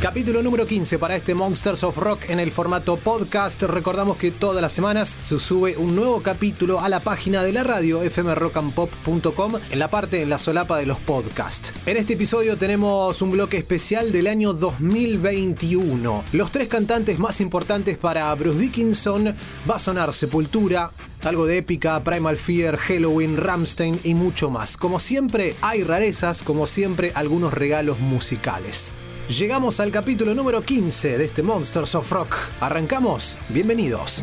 Capítulo número 15 para este Monsters of Rock en el formato podcast. Recordamos que todas las semanas se sube un nuevo capítulo a la página de la radio fmrockandpop.com en la parte en la solapa de los podcasts. En este episodio tenemos un bloque especial del año 2021. Los tres cantantes más importantes para Bruce Dickinson va a sonar Sepultura, algo de épica, Primal Fear, Halloween, Ramstein y mucho más. Como siempre, hay rarezas, como siempre, algunos regalos musicales. Llegamos al capítulo número 15 de este Monsters of Rock. ¿Arrancamos? Bienvenidos.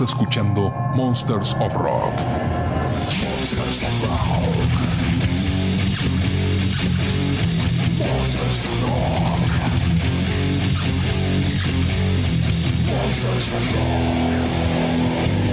Escuchando of Rock. Monsters of Rock. Monsters of Rock.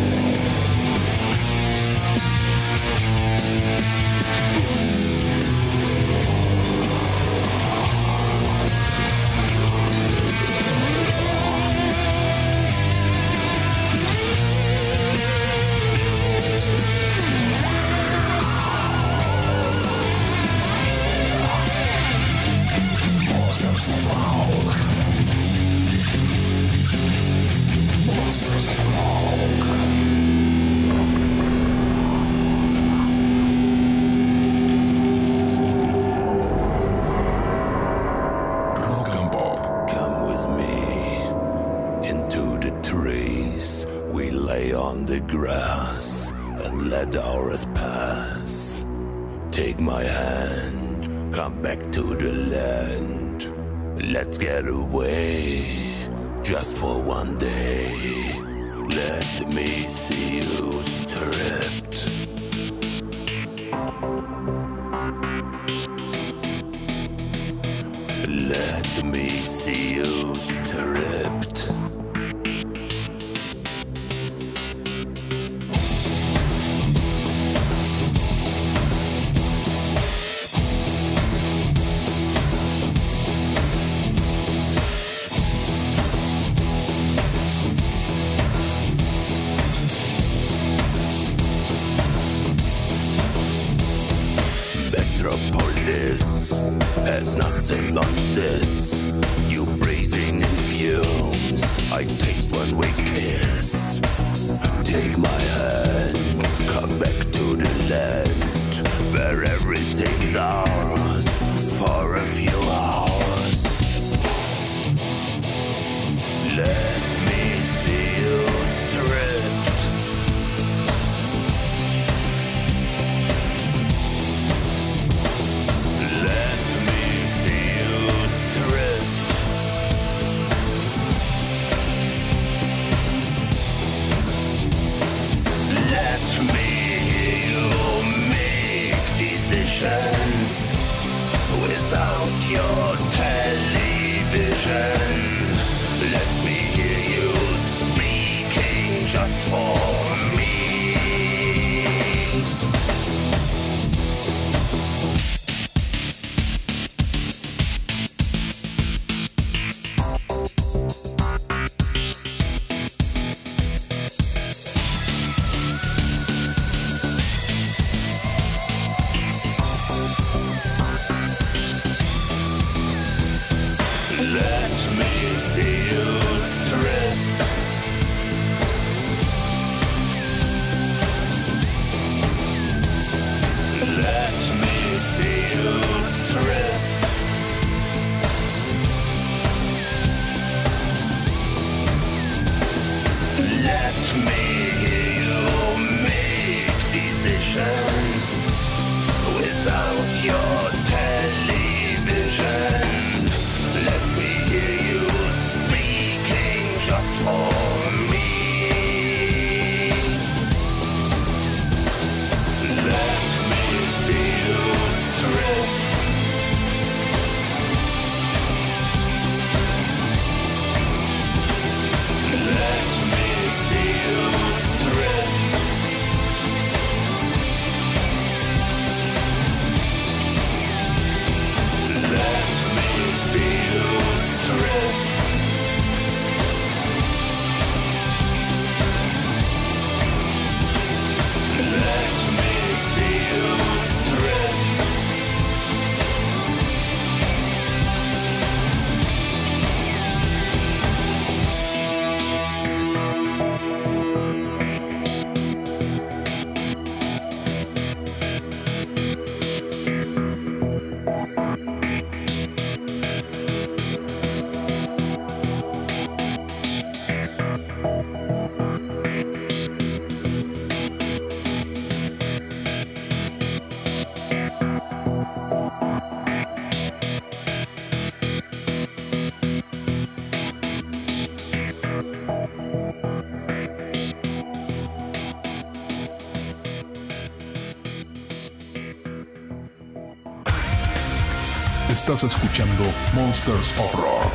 Estás escuchando Monsters of Rock.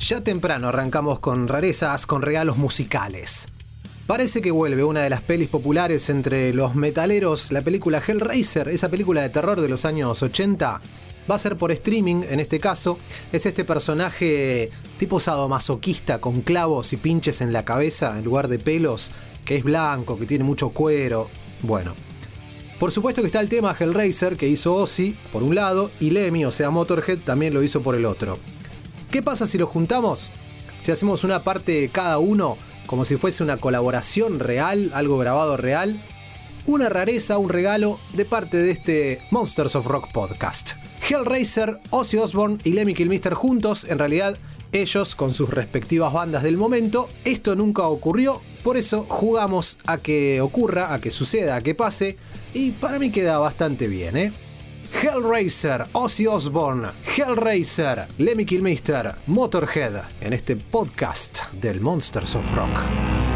Ya temprano arrancamos con rarezas, con regalos musicales. Parece que vuelve una de las pelis populares entre los metaleros, la película Hellraiser, esa película de terror de los años 80. Va a ser por streaming en este caso. Es este personaje tipo sadomasoquista con clavos y pinches en la cabeza en lugar de pelos, que es blanco, que tiene mucho cuero. Bueno, por supuesto que está el tema Hellraiser que hizo Ozzy por un lado y Lemmy, o sea Motorhead, también lo hizo por el otro. ¿Qué pasa si lo juntamos? Si hacemos una parte de cada uno, como si fuese una colaboración real, algo grabado real, una rareza, un regalo de parte de este Monsters of Rock podcast. Hellraiser, Ozzy Osbourne y Lemmy Kilmister juntos, en realidad ellos con sus respectivas bandas del momento. Esto nunca ocurrió, por eso jugamos a que ocurra, a que suceda, a que pase, y para mí queda bastante bien, ¿eh? Hellraiser, Ozzy Osbourne, Hellraiser, Lemmy Kilmister, Motorhead, en este podcast del Monsters of Rock.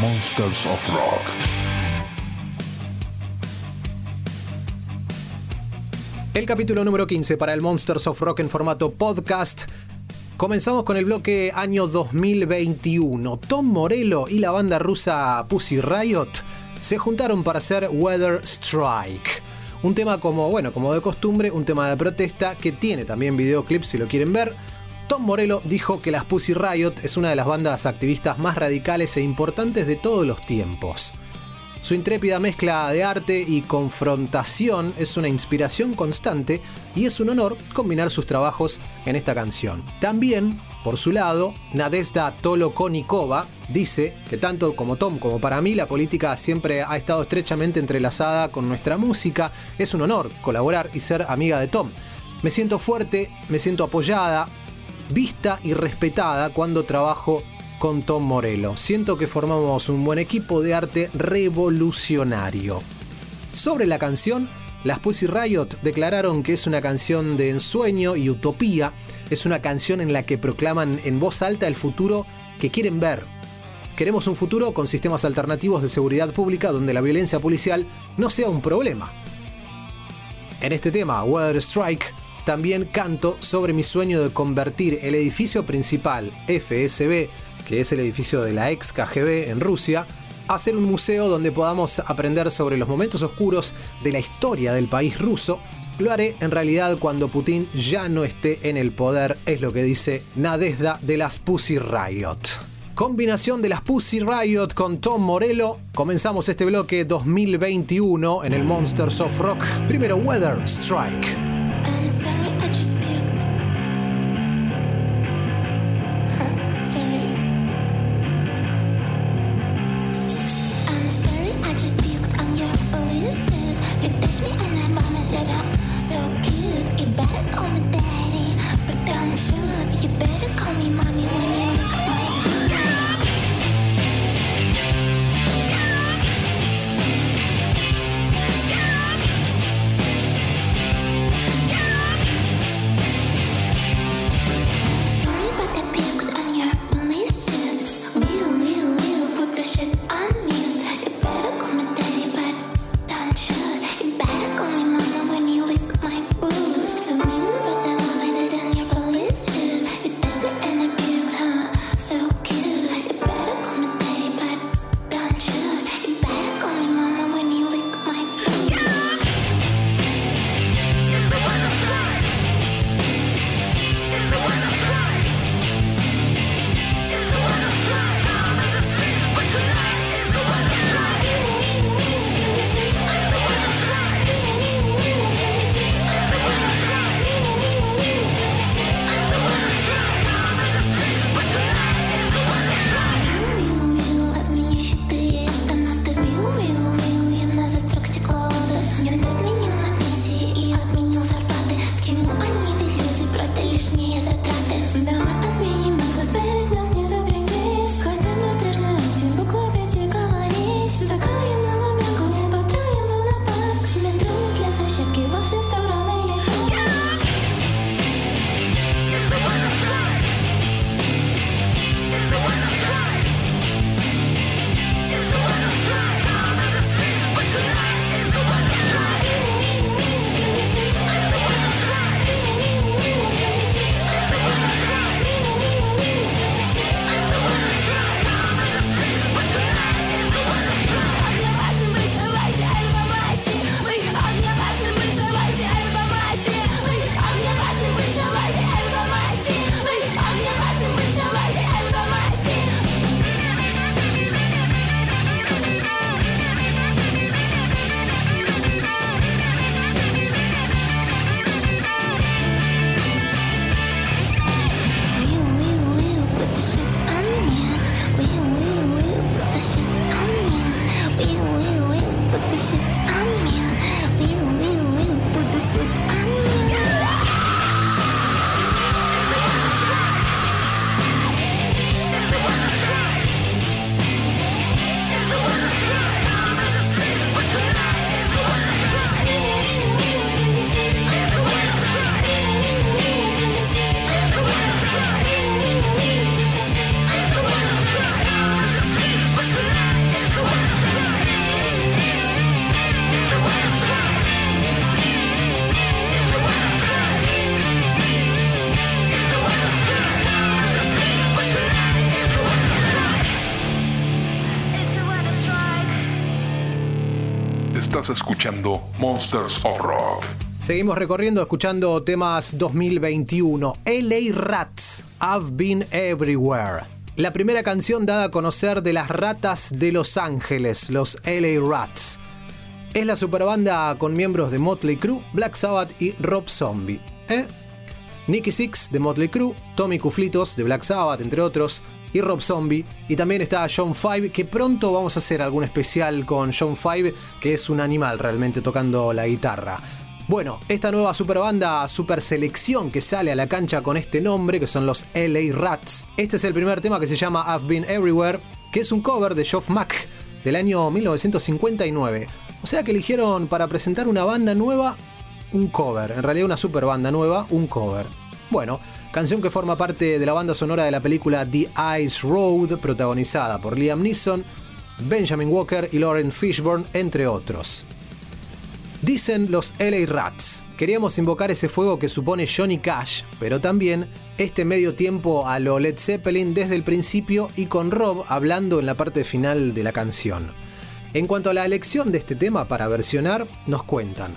Monsters of Rock. El capítulo número 15 para el Monsters of Rock en formato podcast. Comenzamos con el bloque año 2021. Tom Morello y la banda rusa Pussy Riot se juntaron para hacer Weather Strike. Un tema como, bueno, como de costumbre, un tema de protesta que tiene también videoclips si lo quieren ver. Tom Morello dijo que las Pussy Riot es una de las bandas activistas más radicales e importantes de todos los tiempos. Su intrépida mezcla de arte y confrontación es una inspiración constante y es un honor combinar sus trabajos en esta canción. También, por su lado, Nadezhda Tolokonikova dice que tanto como Tom como para mí la política siempre ha estado estrechamente entrelazada con nuestra música. Es un honor colaborar y ser amiga de Tom. Me siento fuerte, me siento apoyada, vista y respetada cuando trabajo con Tom Morello. Siento que formamos un buen equipo de arte revolucionario. Sobre la canción, las Pussy Riot declararon que es una canción de ensueño y utopía. Es una canción en la que proclaman en voz alta el futuro que quieren ver. Queremos un futuro con sistemas alternativos de seguridad pública donde la violencia policial no sea un problema. En este tema, Weather Strike, también canto sobre mi sueño de convertir el edificio principal FSB, que es el edificio de la ex KGB en Rusia, a ser un museo donde podamos aprender sobre los momentos oscuros de la historia del país ruso. Lo haré en realidad cuando Putin ya no esté en el poder, es lo que dice Nadezhda de las Pussy Riot. Combinación de las Pussy Riot con Tom Morello. Comenzamos este bloque 2021 en el Monsters of Rock. Primero Weather Strike. Monsters of. Seguimos recorriendo escuchando temas 2021. LA Rats, I've Been Everywhere. La primera canción dada a conocer de las ratas de Los Ángeles, los LA Rats. Es la superbanda con miembros de Motley Crue, Black Sabbath y Rob Zombie. ¿eh? Nicky Six de Motley Crue, Tommy Cuflitos de Black Sabbath, entre otros, y Rob Zombie. Y también está John Five, que pronto vamos a hacer algún especial con John Five, que es un animal realmente tocando la guitarra. Bueno, esta nueva super banda, super selección que sale a la cancha con este nombre, que son los LA Rats. Este es el primer tema que se llama I've Been Everywhere, que es un cover de Geoff Mack del año 1959. O sea que eligieron para presentar una banda nueva un cover, en realidad una super banda nueva, un cover. Bueno, canción que forma parte de la banda sonora de la película The Ice Road, protagonizada por Liam Neeson, Benjamin Walker y Lauren Fishburne, entre otros. Dicen los LA Rats, queríamos invocar ese fuego que supone Johnny Cash, pero también este medio tiempo a lo Led Zeppelin desde el principio y con Rob hablando en la parte final de la canción. En cuanto a la elección de este tema para versionar, nos cuentan.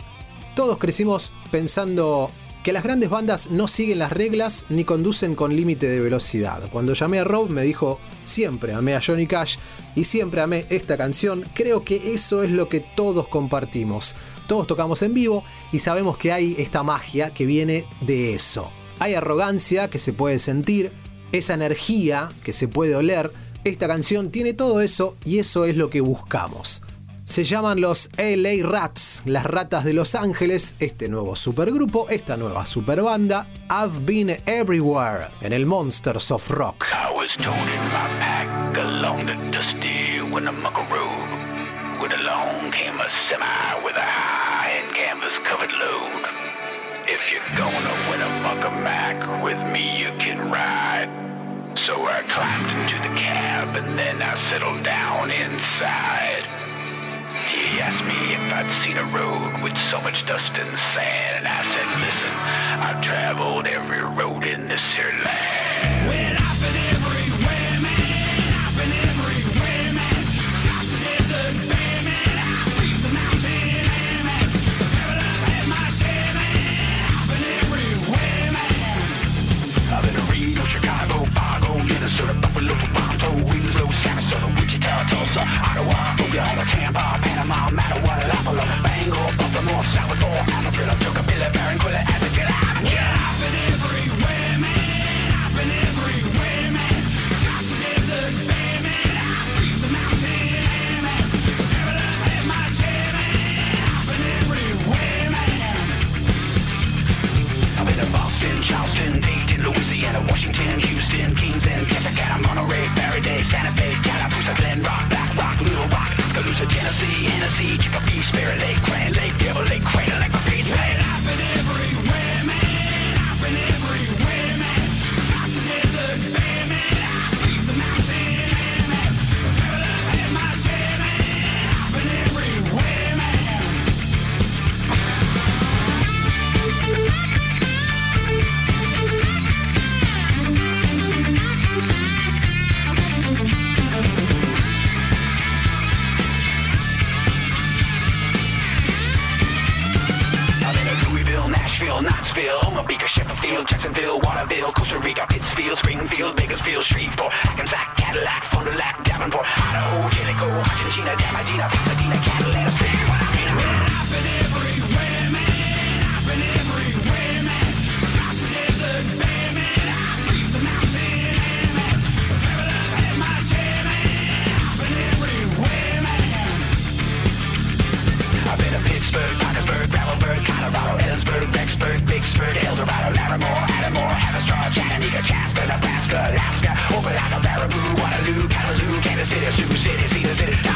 Todos crecimos pensando que las grandes bandas no siguen las reglas ni conducen con límite de velocidad. Cuando llamé a Rob me dijo, siempre amé a Johnny Cash y siempre amé esta canción, creo que eso es lo que todos compartimos. Todos tocamos en vivo y sabemos que hay esta magia que viene de eso. Hay arrogancia que se puede sentir, esa energía que se puede oler. Esta canción tiene todo eso y eso es lo que buscamos. Se llaman los LA Rats, las ratas de Los Ángeles, este nuevo supergrupo, esta nueva superbanda, I've Been Everywhere, en el Monsters of Rock. I was toting my pack along the dusty Winnemucca Road. When along came a semi with a high and canvas covered load. If you're gonna Winnemucca Mac with me, you can ride. So I climbed into the cab and then I settled down inside. Asked me if I'd seen a road with so much dust and sand, and I said, listen, I've traveled every road in this here land. Well, I've been everywhere, man. I've been everywhere, man. Across the desert, bare, man. I breathe the mountain man. Travel up, had my share, man. I've been everywhere, man. I've been to Reno, Chicago, Fargo, Minnesota, Buffalo, Toronto, Winslow, Sarasota, Tulsa, Ottawa, Oklahoma, Tampa, Panama, Mattawa, Bangor, Baltimore, Salvador, Amarillo, Tucapilla, Barranquilla, Aberdeen. Yeah, I've been everywhere, man. I've been everywhere, man. Across the desert, man. I breathe the mountain man. Travel up, had my share, man. I've been everywhere, man. I've been to Boston, Charleston, Dayton, Louisiana, Washington, Houston, Kingston, Texarkana, Monterey, Faraday, Santa Fe, Tallapoosa, Glen Rock, Black Rock, Little Rock, Tuscaloosa, Tennessee, Hennessy, Chicopee, Spirit Lake, Grand Lake, Devil Lake, Crater Lake, Repeat Lake. Jacksonville, Waterville, Costa Rica, Pittsfield, Springfield, Bakersfield, Shreveport, Hackensack, Cadillac, Fond du Lac, Davenport, Idaho, Jellicoe, Argentina, Damadina, Pasadena, Catalina, City, what I mean, I've been everywhere, man. I've been everywhere, man. Across the desert, bare, man. I breathe the mountain man. Travel up, my share, man. I've been everywhere, man. I've been to Pittsburgh, Parkersburg, Gravelburg, Colorado, Ellensburg, Rexburg, Vicksburg, Eldorado, Larimore, Adamore, Speaker, Alaska, Open like a Baraboo, Waterloo, Kalamazoo, Kansas City, Sioux City, Cedar City,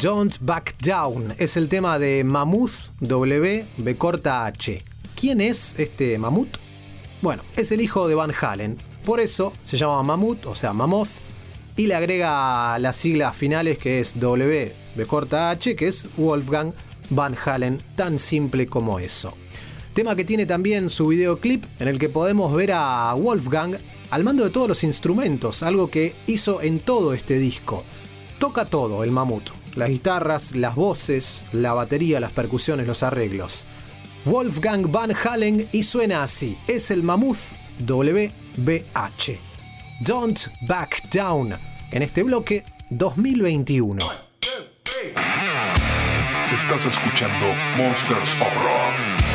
Don't Back Down es el tema de Mammoth W B corta H. ¿Quién es este Mammoth? Bueno, es el hijo de Van Halen. Por eso se llama Mammoth, o sea, Mammoth, y le agrega las siglas finales que es W B corta H, que es Wolfgang Van Halen, tan simple como eso. Tema que tiene también su videoclip en el que podemos ver a Wolfgang al mando de todos los instrumentos, algo que hizo en todo este disco. Toca todo el mamut, las guitarras, las voces, la batería, las percusiones, los arreglos. Wolfgang Van Halen y suena así, es el Mammoth WBH. Don't Back Down en este bloque 2021. Estás escuchando Monsters of Rock.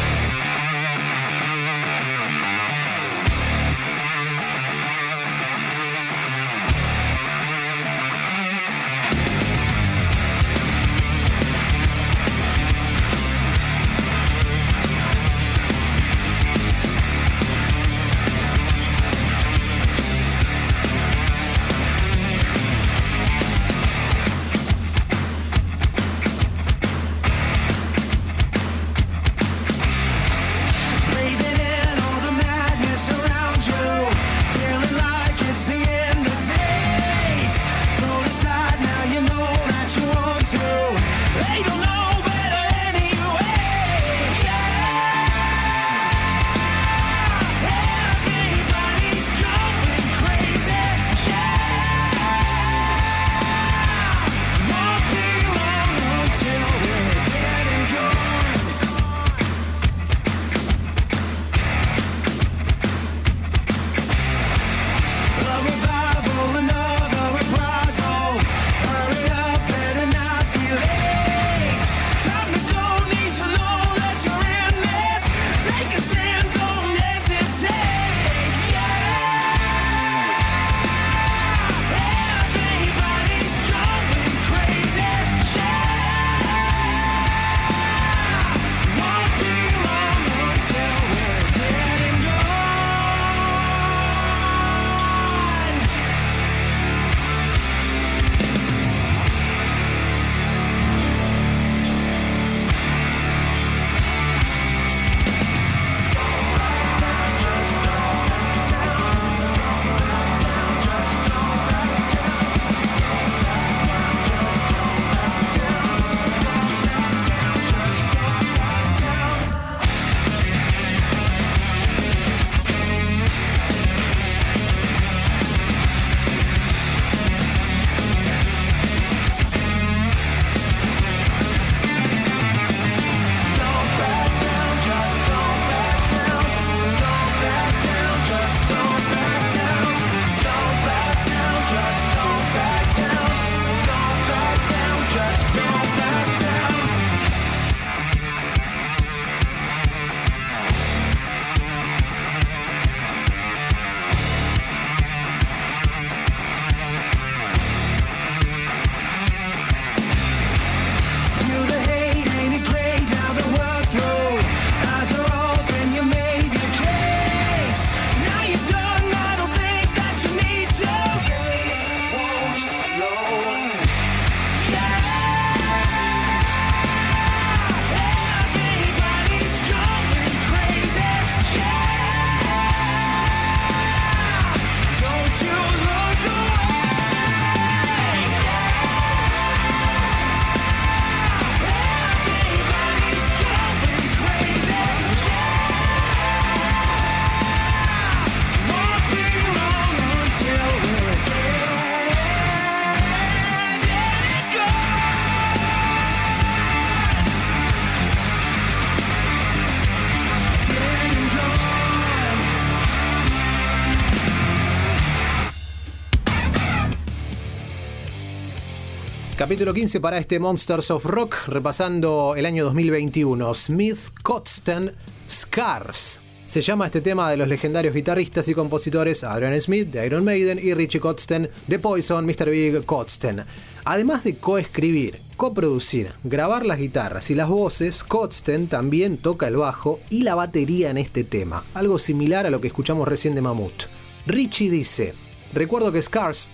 Capítulo 15 para este Monsters of Rock, repasando el año 2021. Smith Cotston Scars. Se llama este tema de los legendarios guitarristas y compositores Adrian Smith de Iron Maiden y Richie Kotzen de Poison, Mr. Big Kotzen. Además de coescribir, coproducir, grabar las guitarras y las voces, Kotzen también toca el bajo y la batería en este tema, algo similar a lo que escuchamos recién de Mammoth. Richie dice, recuerdo que Scars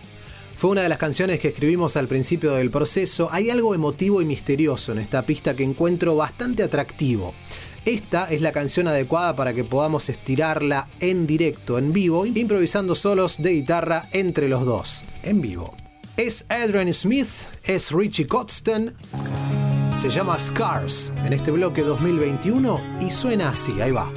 Fue una de las canciones que escribimos al principio del proceso. Hay algo emotivo y misterioso en esta pista que encuentro bastante atractivo. Esta es la canción adecuada para que podamos estirarla en directo, en vivo, improvisando solos de guitarra entre los dos, en vivo. Es Adrian Smith, es Richie Kotzen, se llama Scars en este bloque 2021 y suena así, ahí va.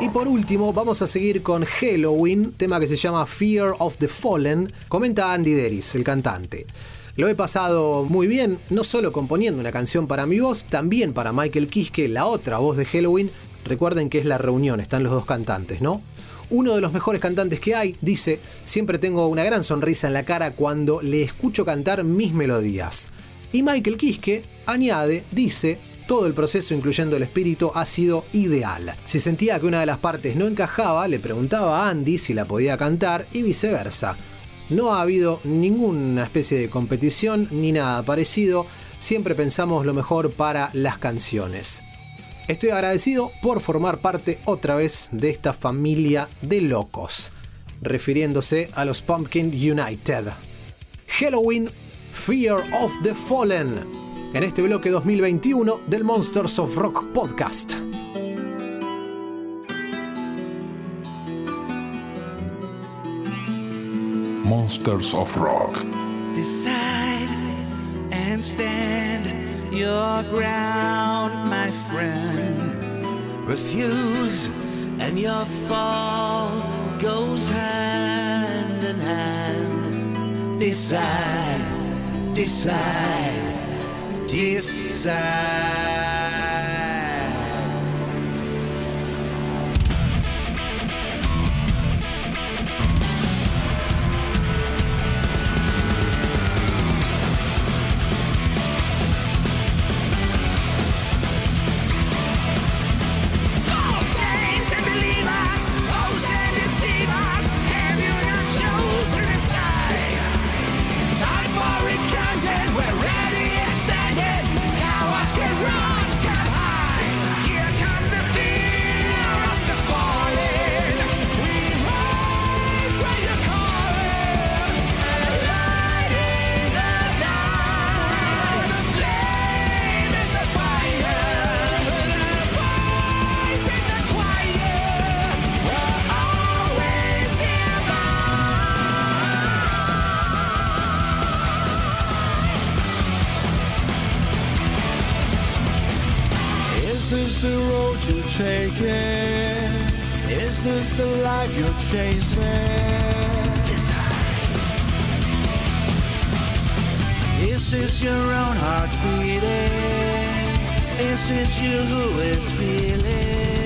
Y por último, vamos a seguir con Halloween, tema que se llama Fear of the Fallen, comenta Andy Deris, el cantante. Lo he pasado muy bien, no solo componiendo una canción para mi voz, también para Michael Kiske, la otra voz de Halloween. Recuerden que es la reunión, están los dos cantantes, ¿no? Uno de los mejores cantantes que hay, dice, siempre tengo una gran sonrisa en la cara cuando le escucho cantar mis melodías. Y Michael Kiske añade, dice, todo el proceso, incluyendo el espíritu, ha sido ideal. Si sentía que una de las partes no encajaba, le preguntaba a Andy si la podía cantar y viceversa. No ha habido ninguna especie de competición ni nada parecido, siempre pensamos lo mejor para las canciones. Estoy agradecido por formar parte otra vez de esta familia de locos, refiriéndose a los Pumpkin United. Halloween, Fear of the Fallen, en este bloque 2021 del Monsters of Rock podcast. Monsters of Rock. Decide and stand your ground, my friend. Refuse, and your fall goes hand in hand. Decide, decide, decide. Taking? Is this the life you're chasing? Is this your own heart beating? Is it you who is feeling?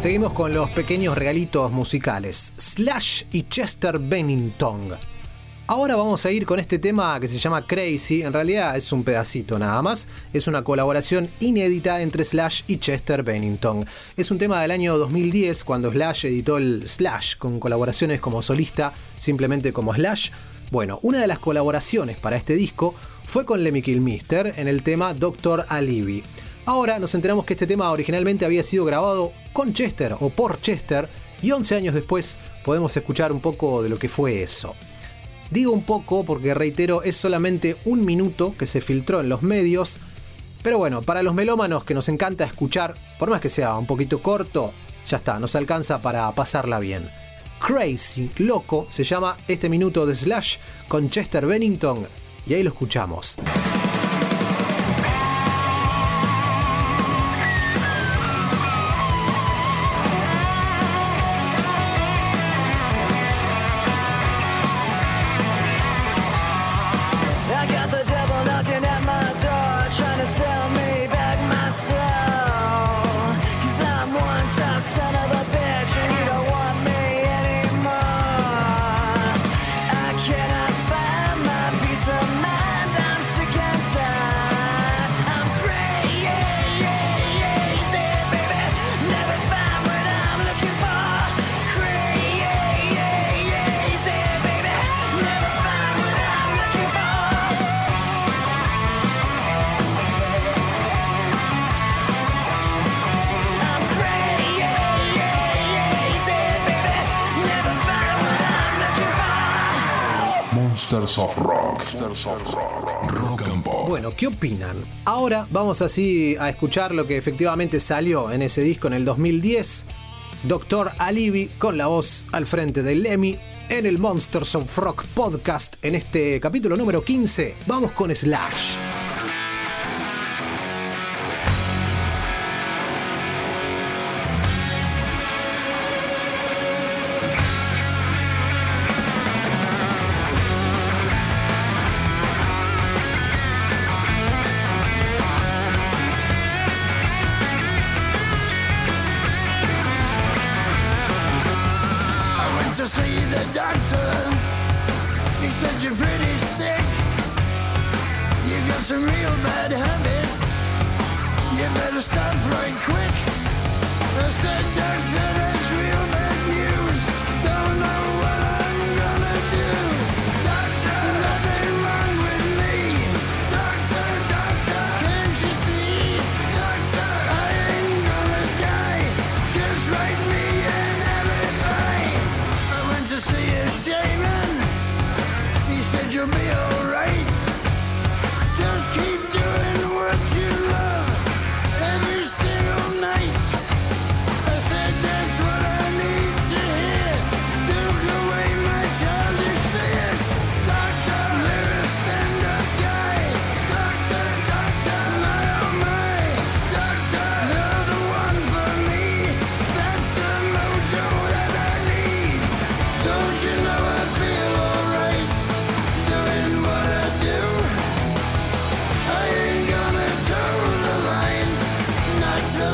Seguimos con los pequeños regalitos musicales. Slash y Chester Bennington. Ahora vamos a ir con este tema que se llama Crazy. En realidad es un pedacito nada más. Es una colaboración inédita entre Slash y Chester Bennington. Es un tema del año 2010 cuando Slash editó el Slash con colaboraciones como solista, simplemente como Slash. Bueno, una de las colaboraciones para este disco fue con Lemmy Kilmister en el tema Doctor Alibi. Ahora nos enteramos que este tema originalmente había sido grabado con Chester o por Chester y 11 años después podemos escuchar un poco de lo que fue eso. Digo un poco porque reitero, es solamente un minuto que se filtró en los medios, pero bueno, para los melómanos que nos encanta escuchar, por más que sea un poquito corto, ya está, nos alcanza para pasarla bien. Crazy, loco, se llama este minuto de Slash con Chester Bennington y ahí lo escuchamos. Ahora vamos así a escuchar lo que efectivamente salió en ese disco en el 2010. Doctor Alibi con la voz al frente de Lemmy en el Monsters of Rock podcast en este capítulo número 15. Vamos con Slash.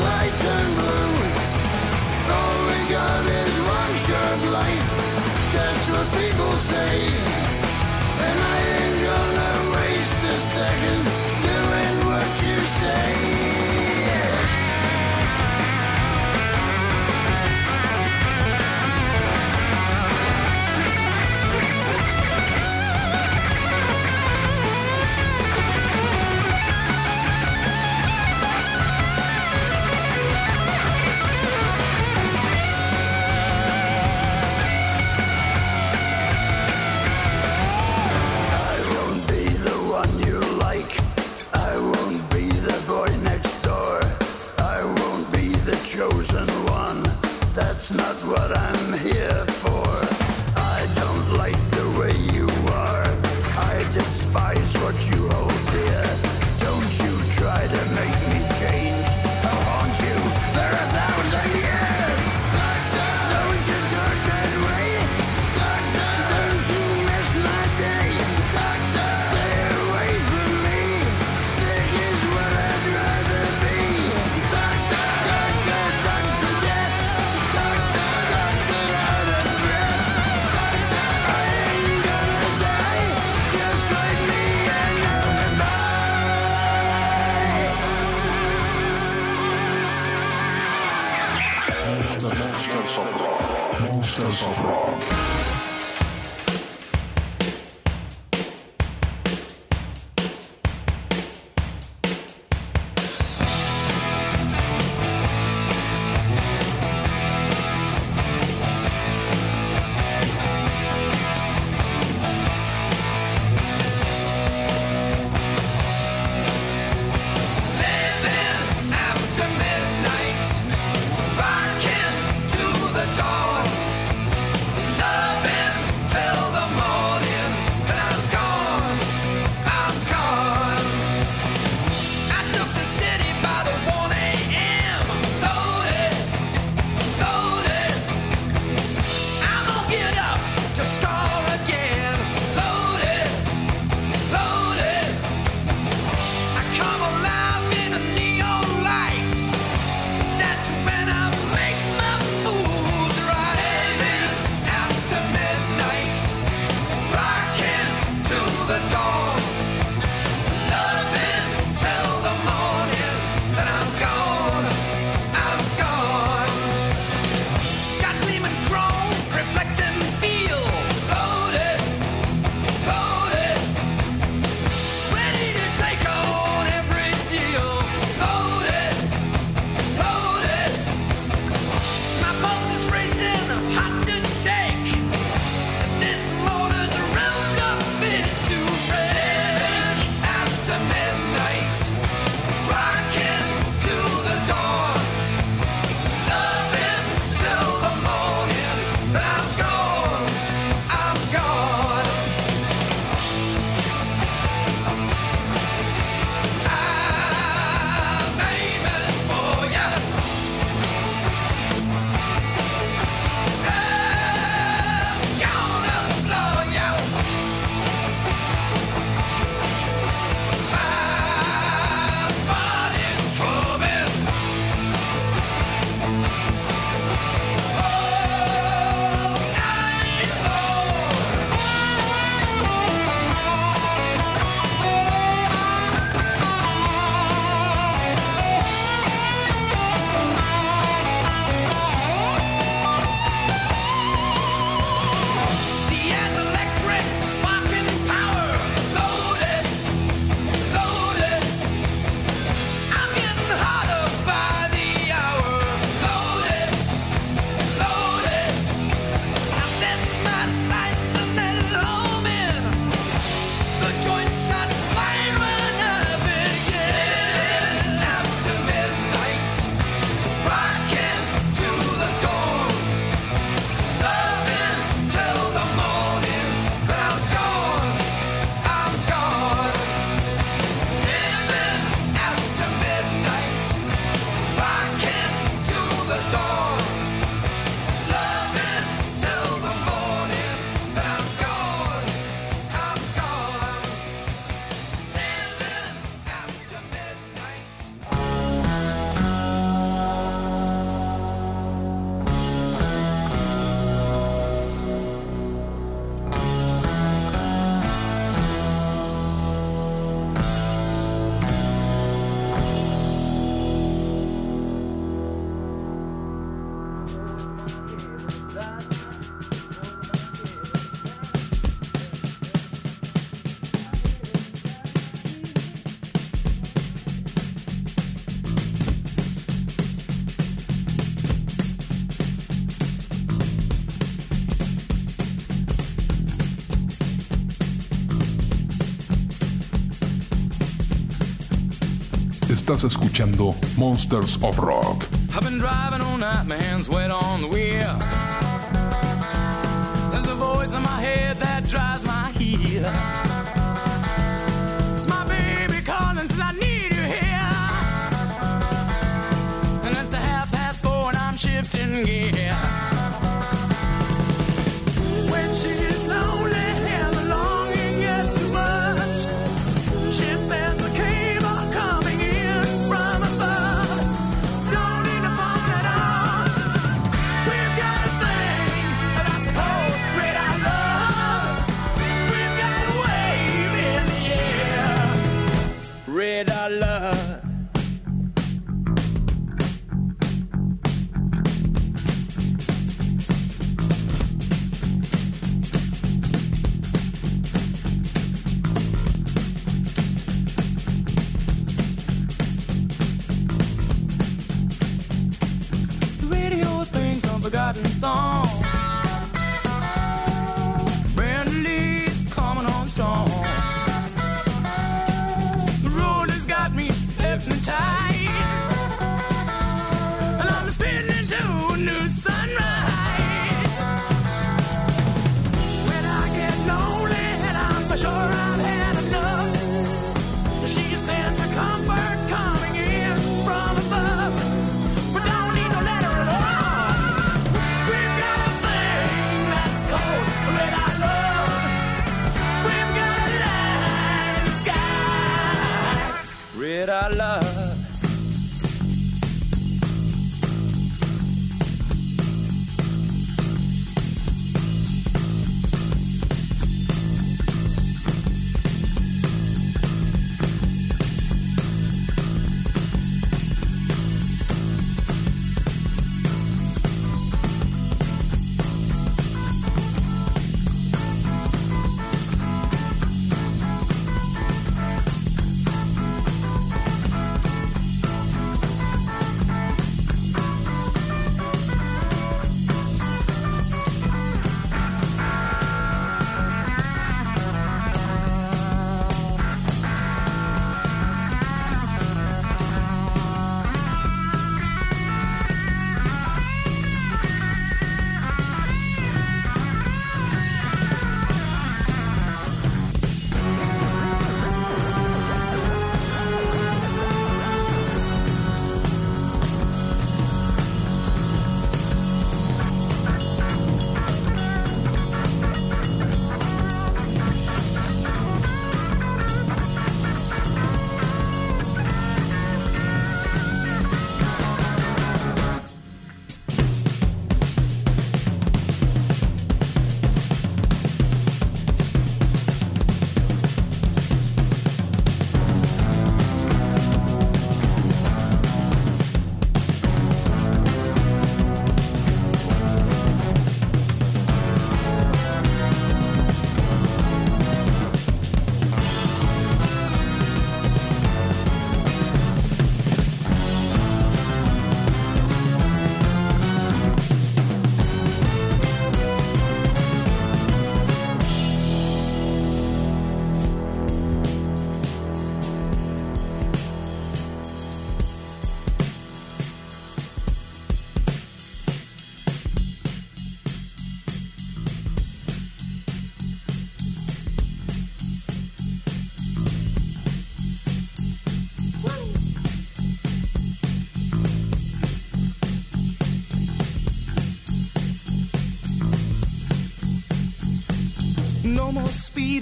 I turn blue. Estás escuchando Monsters of Rock. I've been driving all night, my hands wet on the wheel. There's a voice in my head that drives my heel. It's my baby calling, says I need you here. And it's a half past four and I'm shifting gear. our love.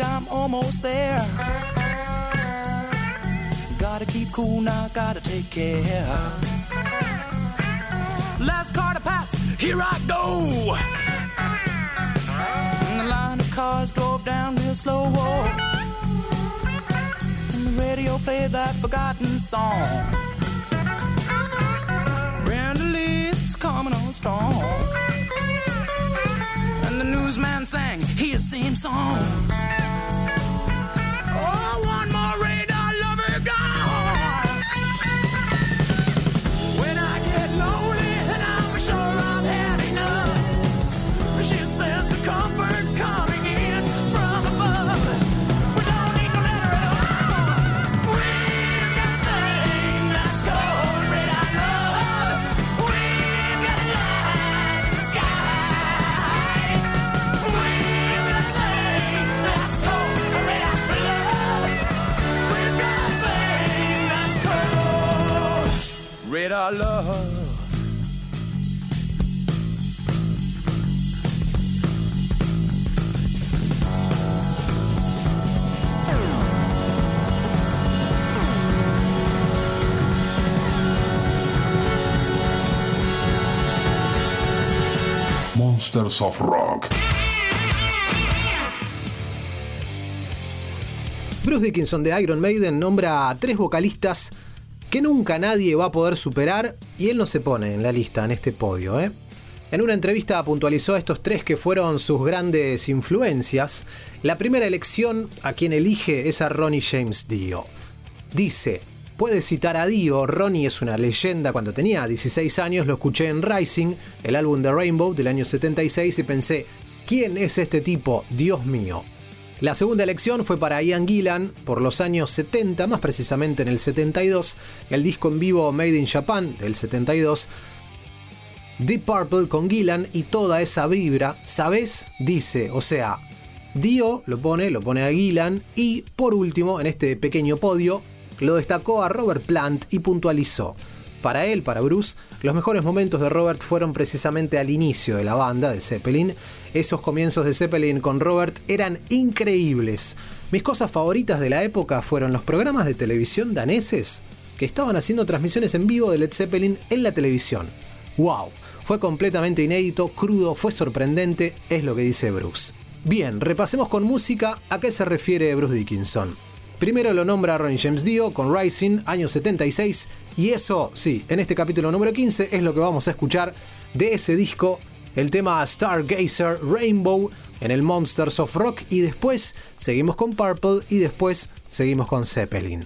I'm almost there. Gotta keep cool now, gotta take care. Last car to pass, here I go. And the line of cars drove down real slow. And the radio played that forgotten song. Brenda Lee's coming on strong. And the newsman sang his same song. Bruce Dickinson de Iron Maiden nombra a tres vocalistas que nunca nadie va a poder superar y él no se pone en la lista, en este podio. ¿eh? En una entrevista puntualizó a estos tres que fueron sus grandes influencias. La primera elección a quien elige es a Ronnie James Dio. Dice, puede citar a Dio, Ronnie es una leyenda, cuando tenía 16 años lo escuché en Rising, el álbum de Rainbow del año 76 y pensé, ¿quién es este tipo? Dios mío. La segunda elección fue para Ian Gillan por los años 70, más precisamente en el 72, el disco en vivo Made in Japan del 72, Deep Purple con Gillan y toda esa vibra, ¿sabes? Dice, o sea, Dio lo pone, lo pone a Gillan y por último, en este pequeño podio, lo destacó a Robert Plant y puntualizó. Para él, para Bruce, los mejores momentos de Robert fueron precisamente al inicio de la banda de Zeppelin. Esos comienzos de Zeppelin con Robert eran increíbles. Mis cosas favoritas de la época fueron los programas de televisión daneses que estaban haciendo transmisiones en vivo de Led Zeppelin en la televisión. ¡Wow! Fue completamente inédito, crudo, fue sorprendente, es lo que dice Bruce. Bien, repasemos con música a qué se refiere Bruce Dickinson. Primero lo nombra Ronnie James Dio con Rising, año 76, y eso, sí, en este capítulo número 15 es lo que vamos a escuchar de ese disco, el tema Stargazer Rainbow en el Monsters of Rock, y después seguimos con Purple y después seguimos con Zeppelin.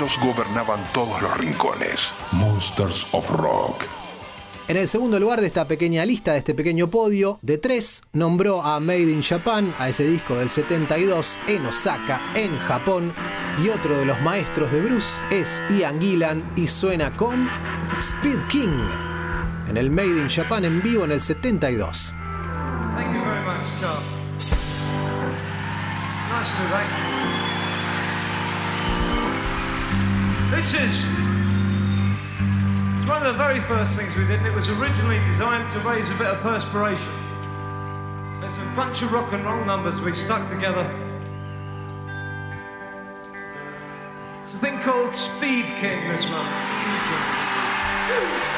Ellos gobernaban todos los rincones. Monsters of Rock. En el segundo lugar de esta pequeña lista, de este pequeño podio, de tres, nombró a Made in Japan, a ese disco del 72, en Osaka, en Japón. Y otro de los maestros de Bruce es Ian Gillan y suena con Speed King, en el Made in Japan en vivo en el 72. Thank you very much. Nice This is it's one of the very first things we did, and it was originally designed to raise a bit of perspiration. There's a bunch of rock and roll numbers we stuck together. It's a thing called Speed King, this one.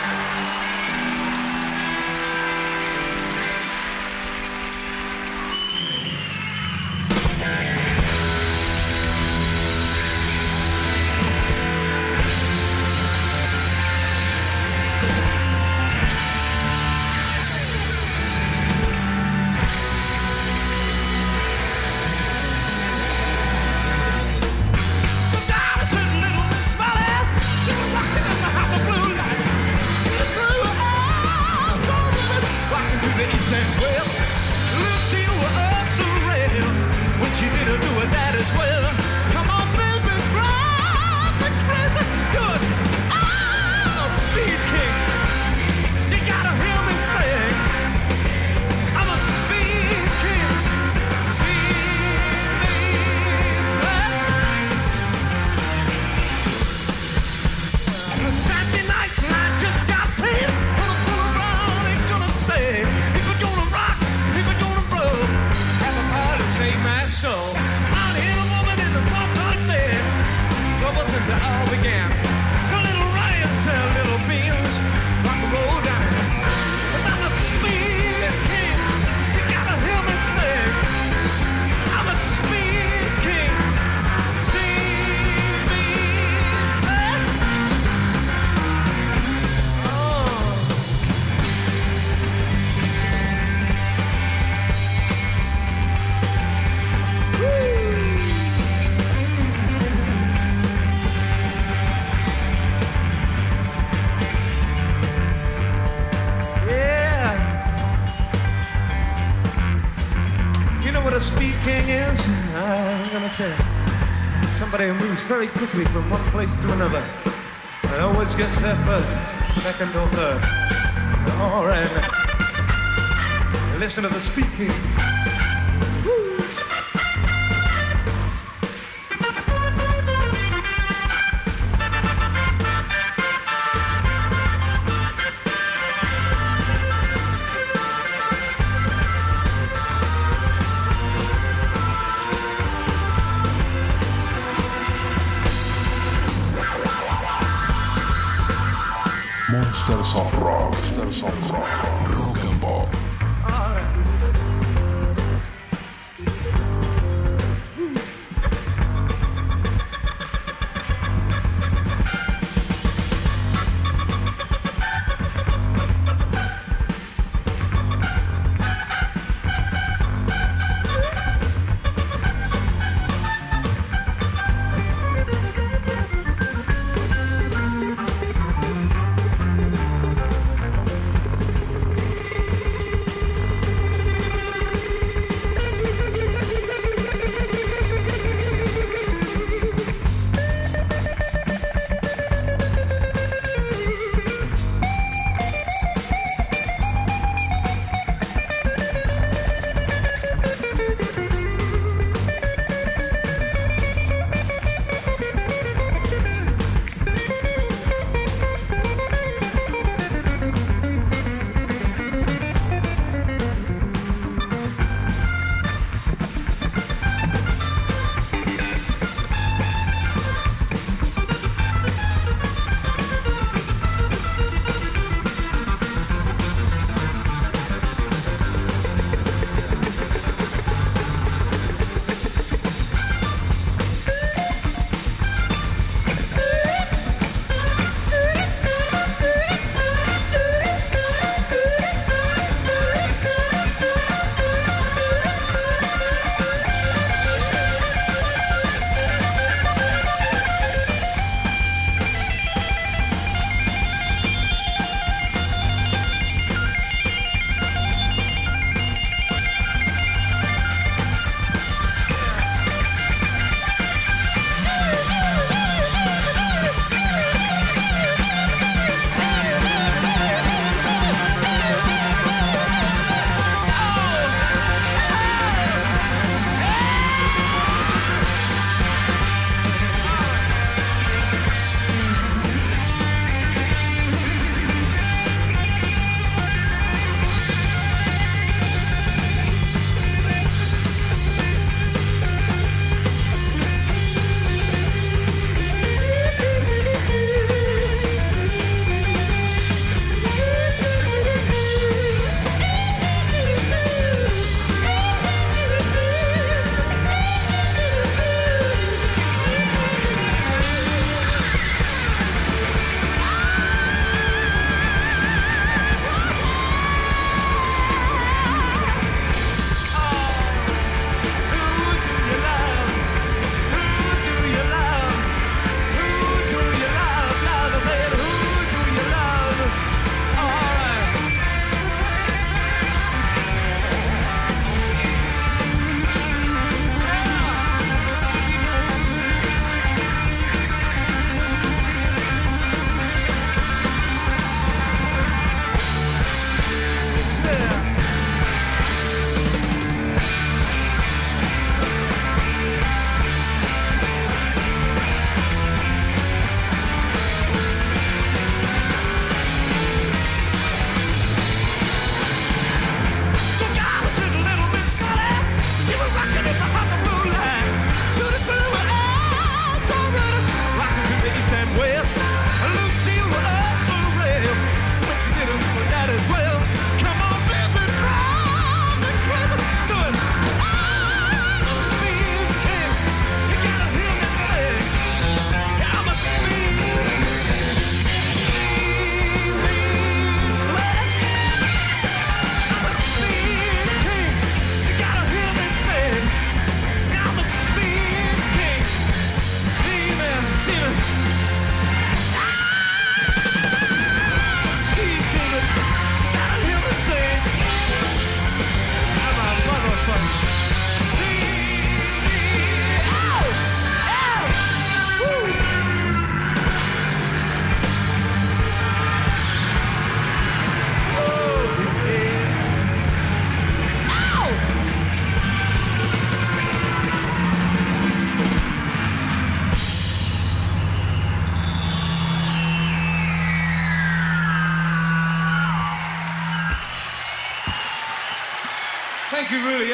Quickly from one place to another. And always gets there first, second or third. Right. now. Listen to the speed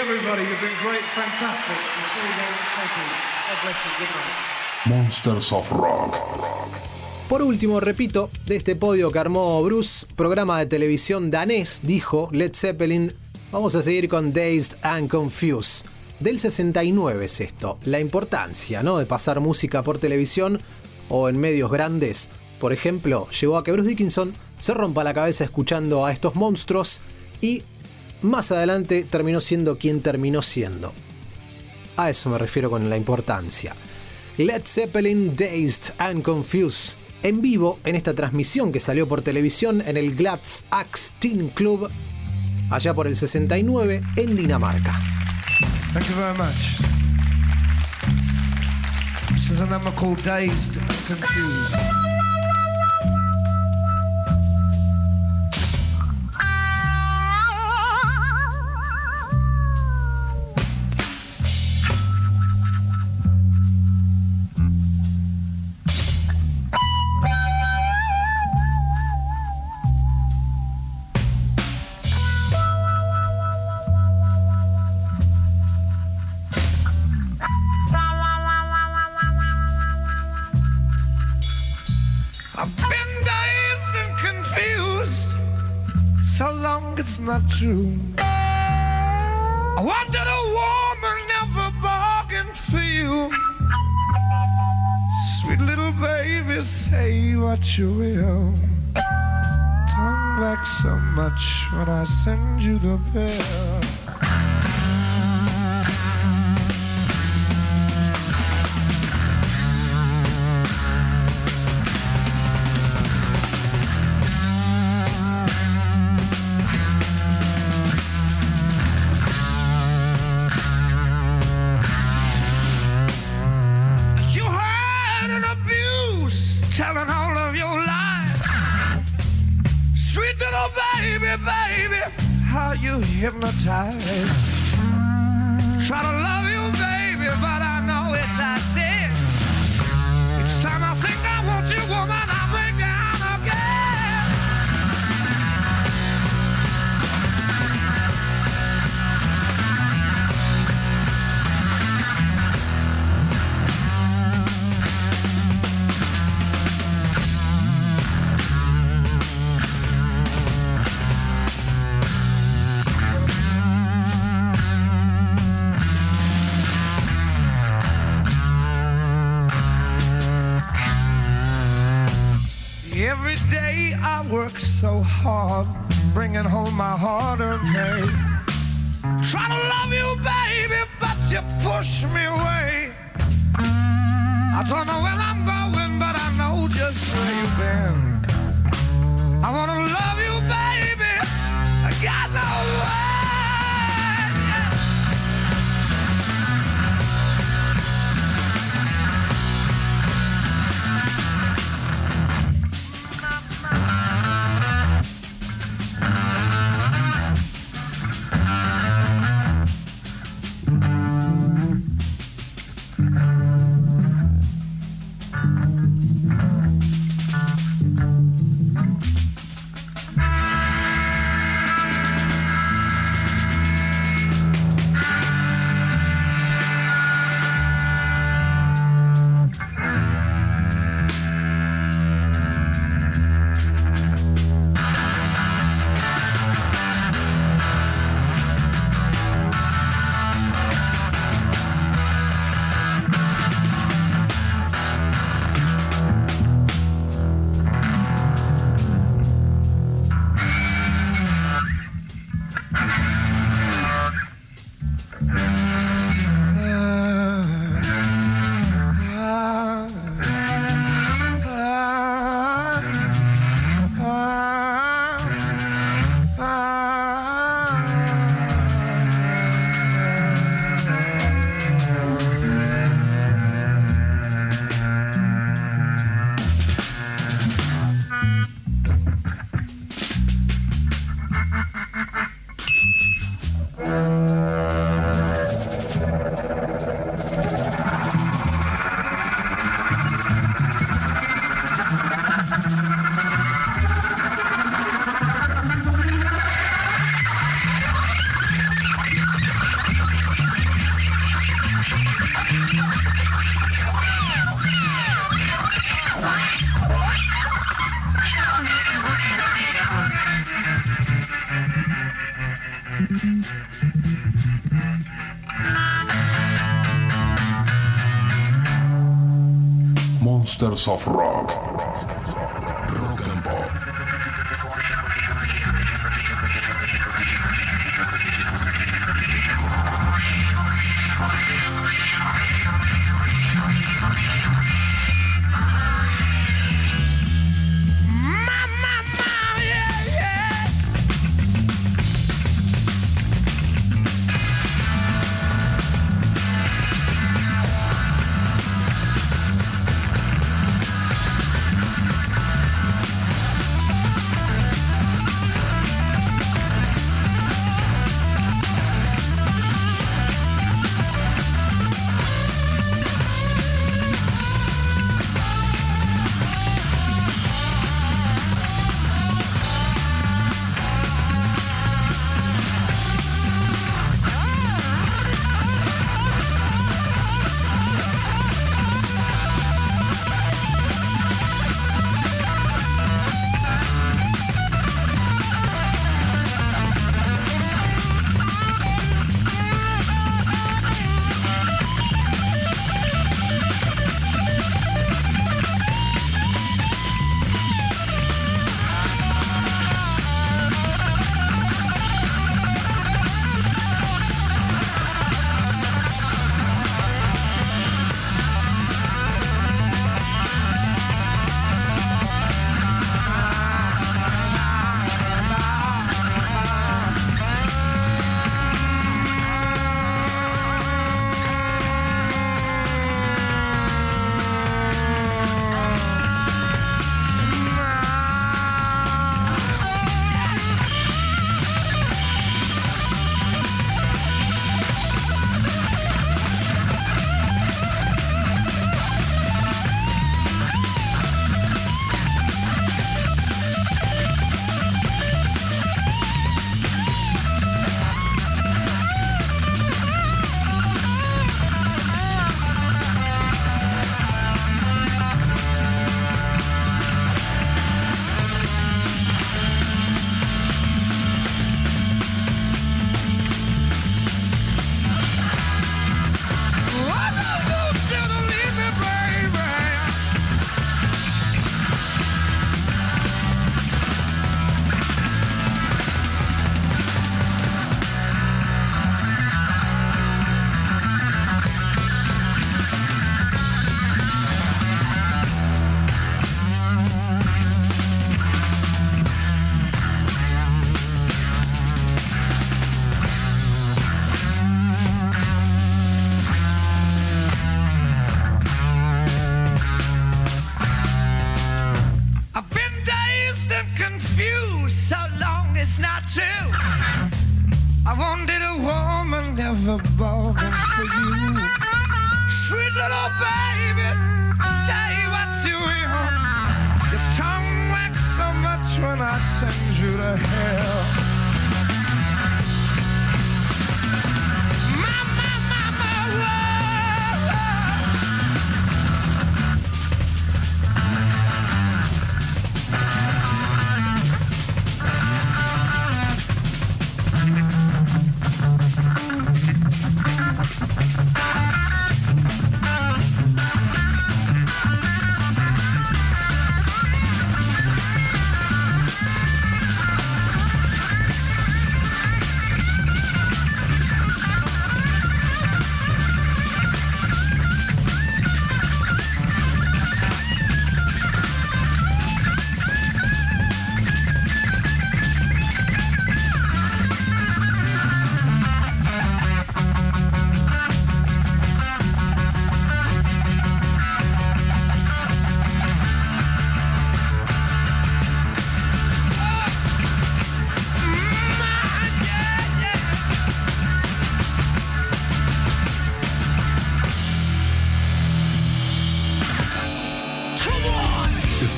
everybody. You've been great, fantastic. We'll see you again. Thank you. God bless you. Good night. Monsters of Rock. Por último, repito, de este podio que armó Bruce, programa de televisión danés, dijo Led Zeppelin, vamos a seguir con Dazed and Confused. Del 69 es esto, la importancia ¿no? de pasar música por televisión o en medios grandes. Por ejemplo, llevó a que Bruce Dickinson se rompa la cabeza escuchando a estos monstruos y más adelante terminó siendo quien terminó siendo. A eso me refiero con la importancia. Led Zeppelin Dazed and Confused en vivo en esta transmisión que salió por televisión en el Glad's Axe Teen Club allá por el 69 en Dinamarca. Thank you very much. This is a Dazed and Confused. True. I wanted a woman, never bargained for you. Sweet little baby, say what you will. Turn back so much when I send you the bill. Of Rock.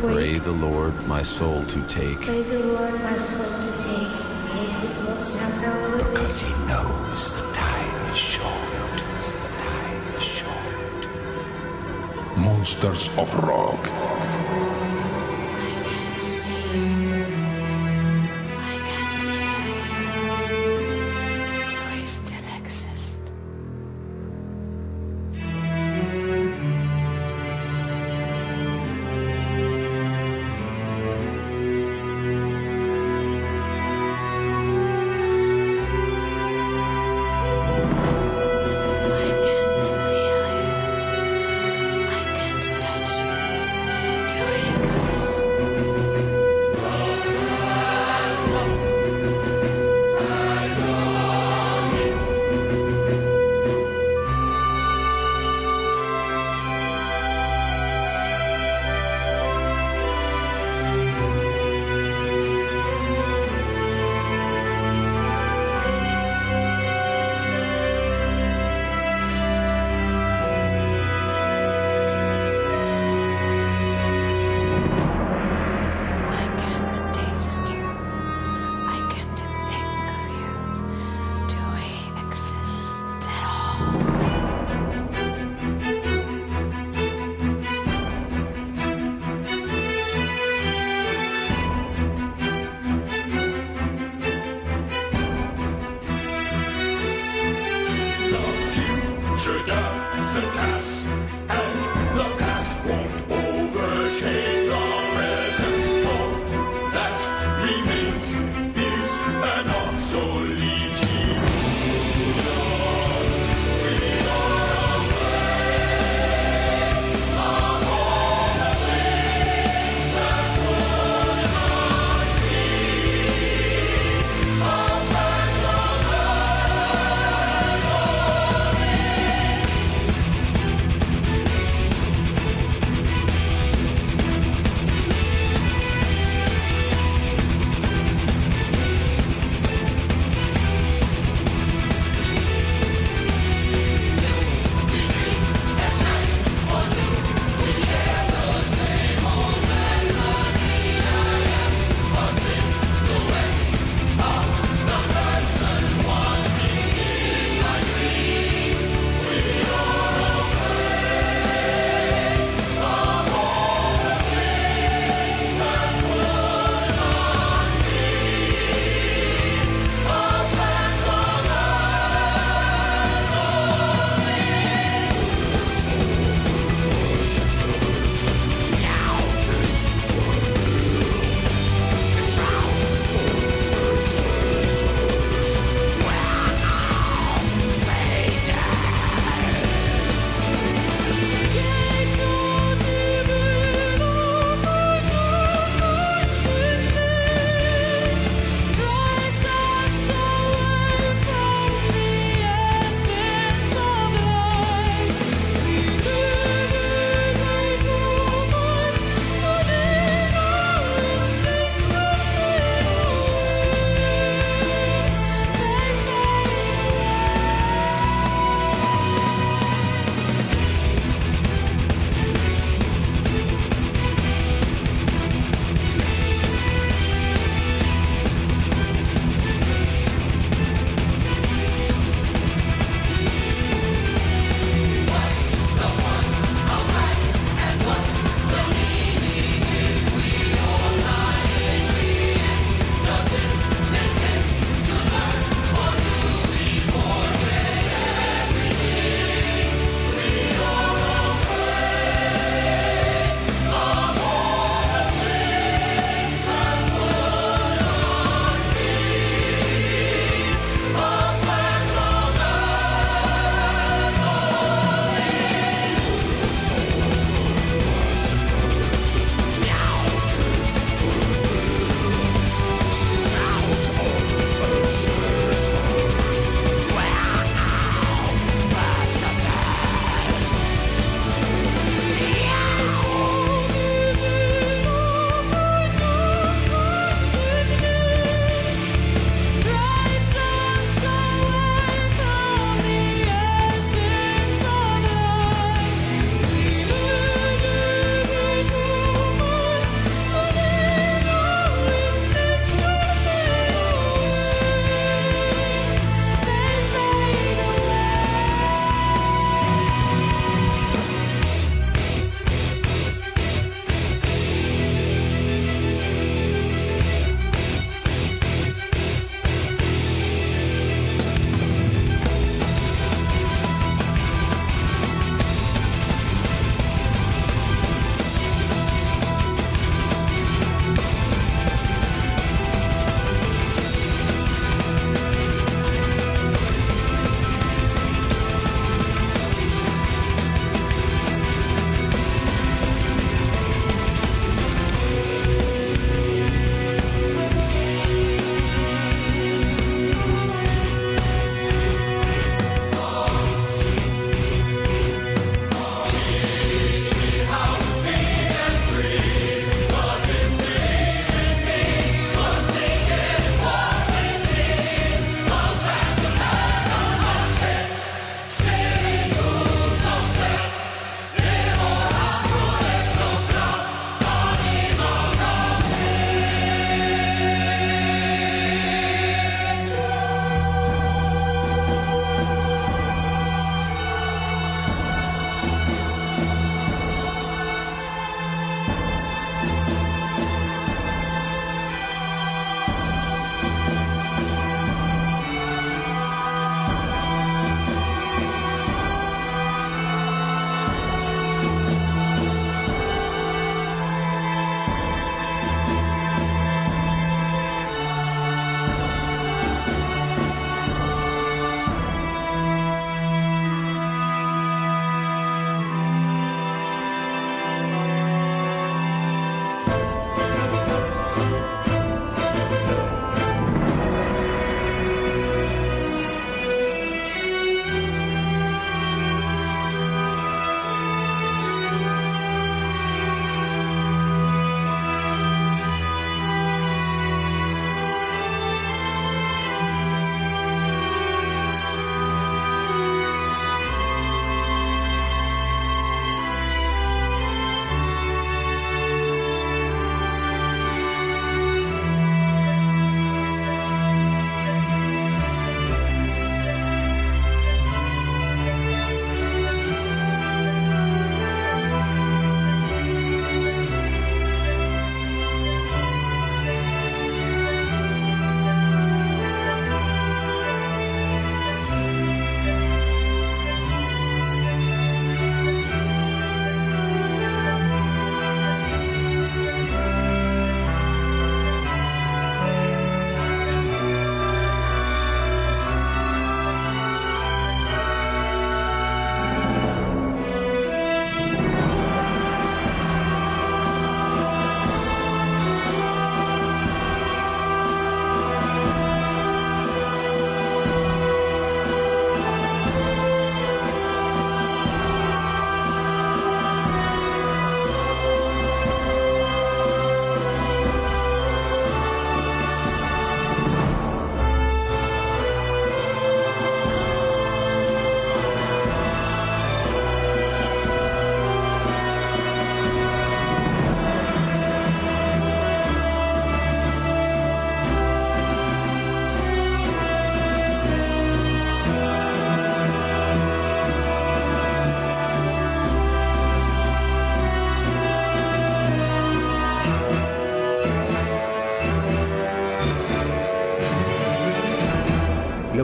Pray the Lord my soul to take. Pray the Lord my soul to take. Because he knows the time is short. The time is short. Monsters of Raw.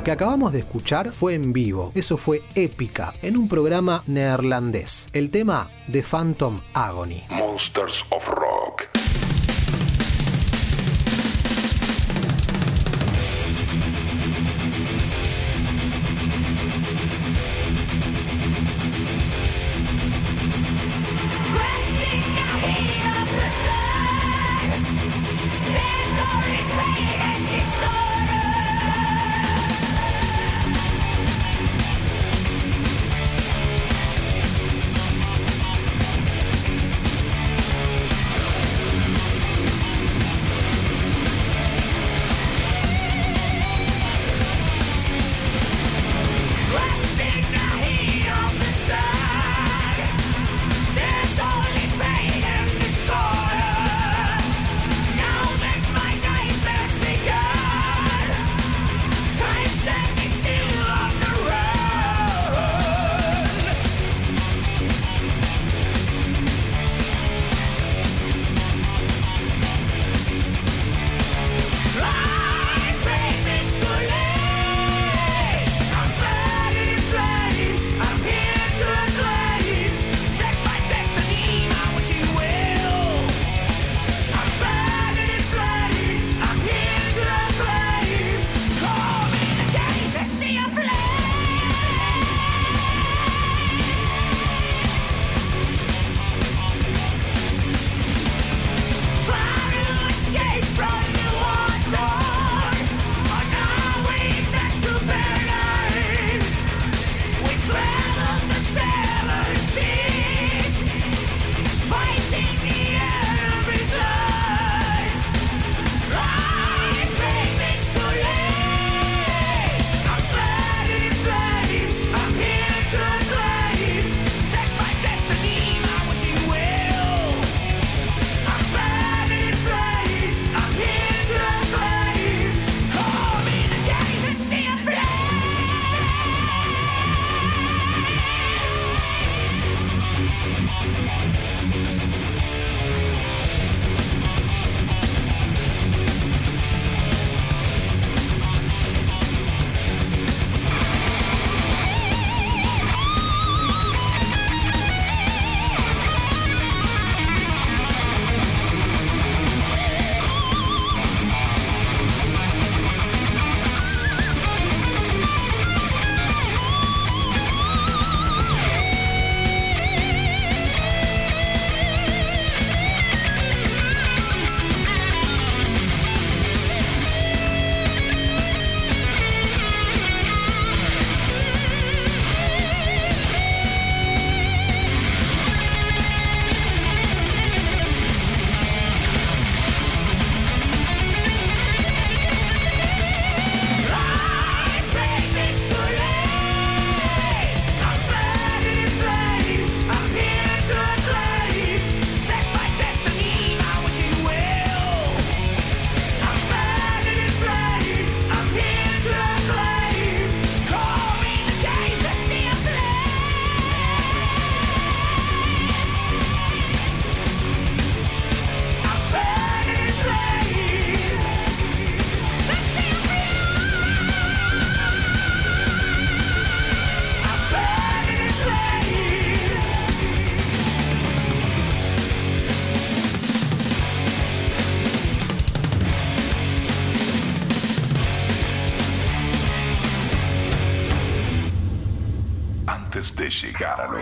Que acabamos de escuchar fue en vivo. Eso fue épica, en un programa neerlandés. El tema de Phantom Agony. Monsters of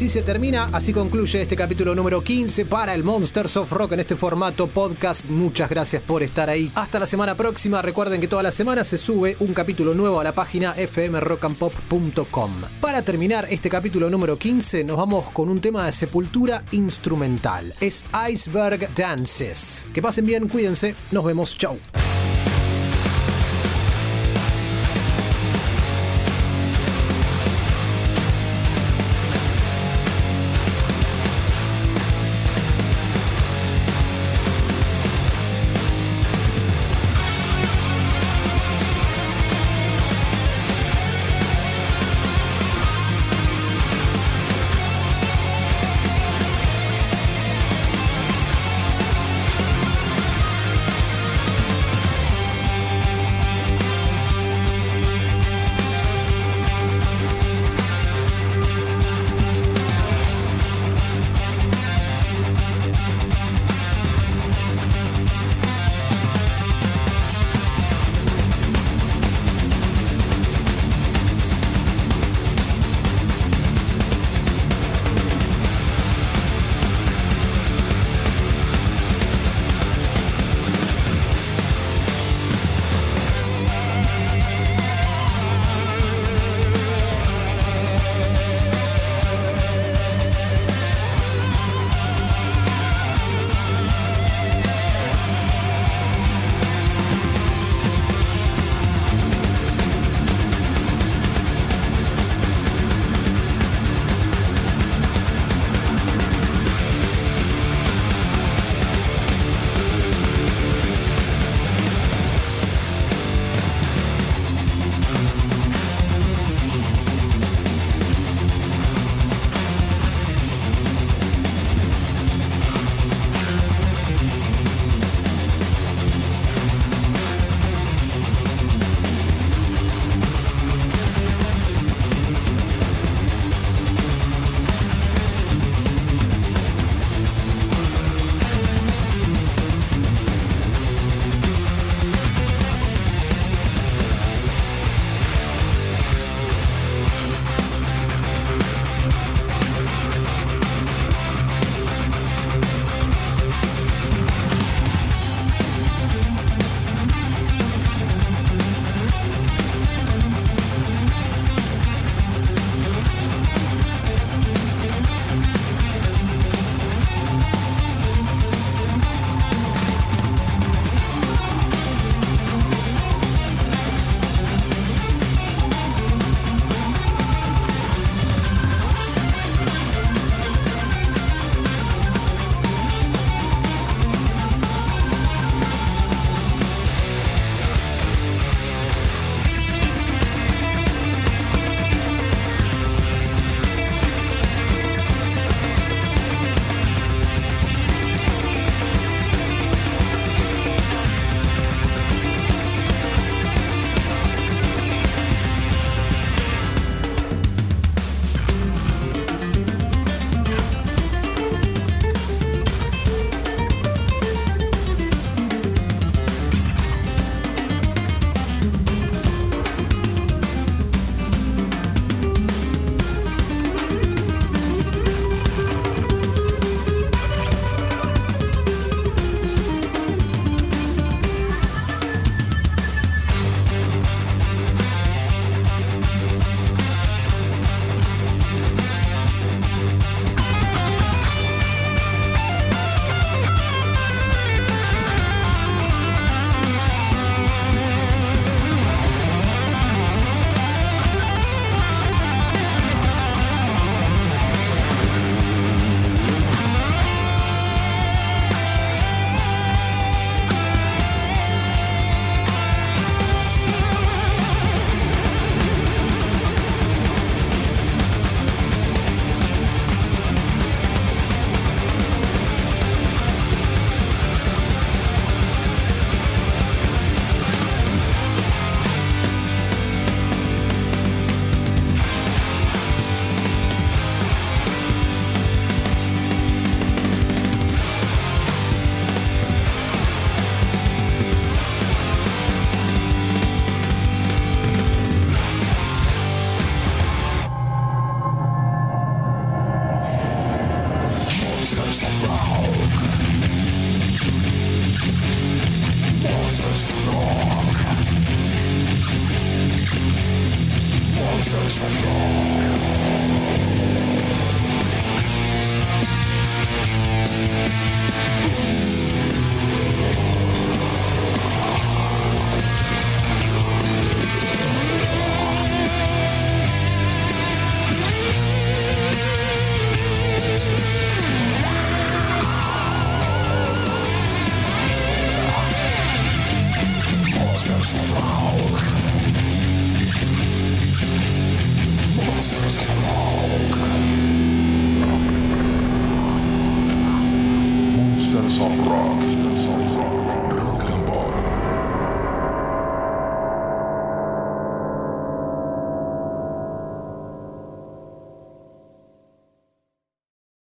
Así se termina, así concluye este capítulo número 15 para el Monsters of Rock en este formato podcast. Muchas gracias por estar ahí. Hasta la semana próxima. Recuerden que toda la semana se sube un capítulo nuevo a la página fmrockandpop.com. Para terminar este capítulo número 15 nos vamos con un tema de sepultura instrumental. Es Iceberg Dances. Que pasen bien, cuídense. Nos vemos. Chau.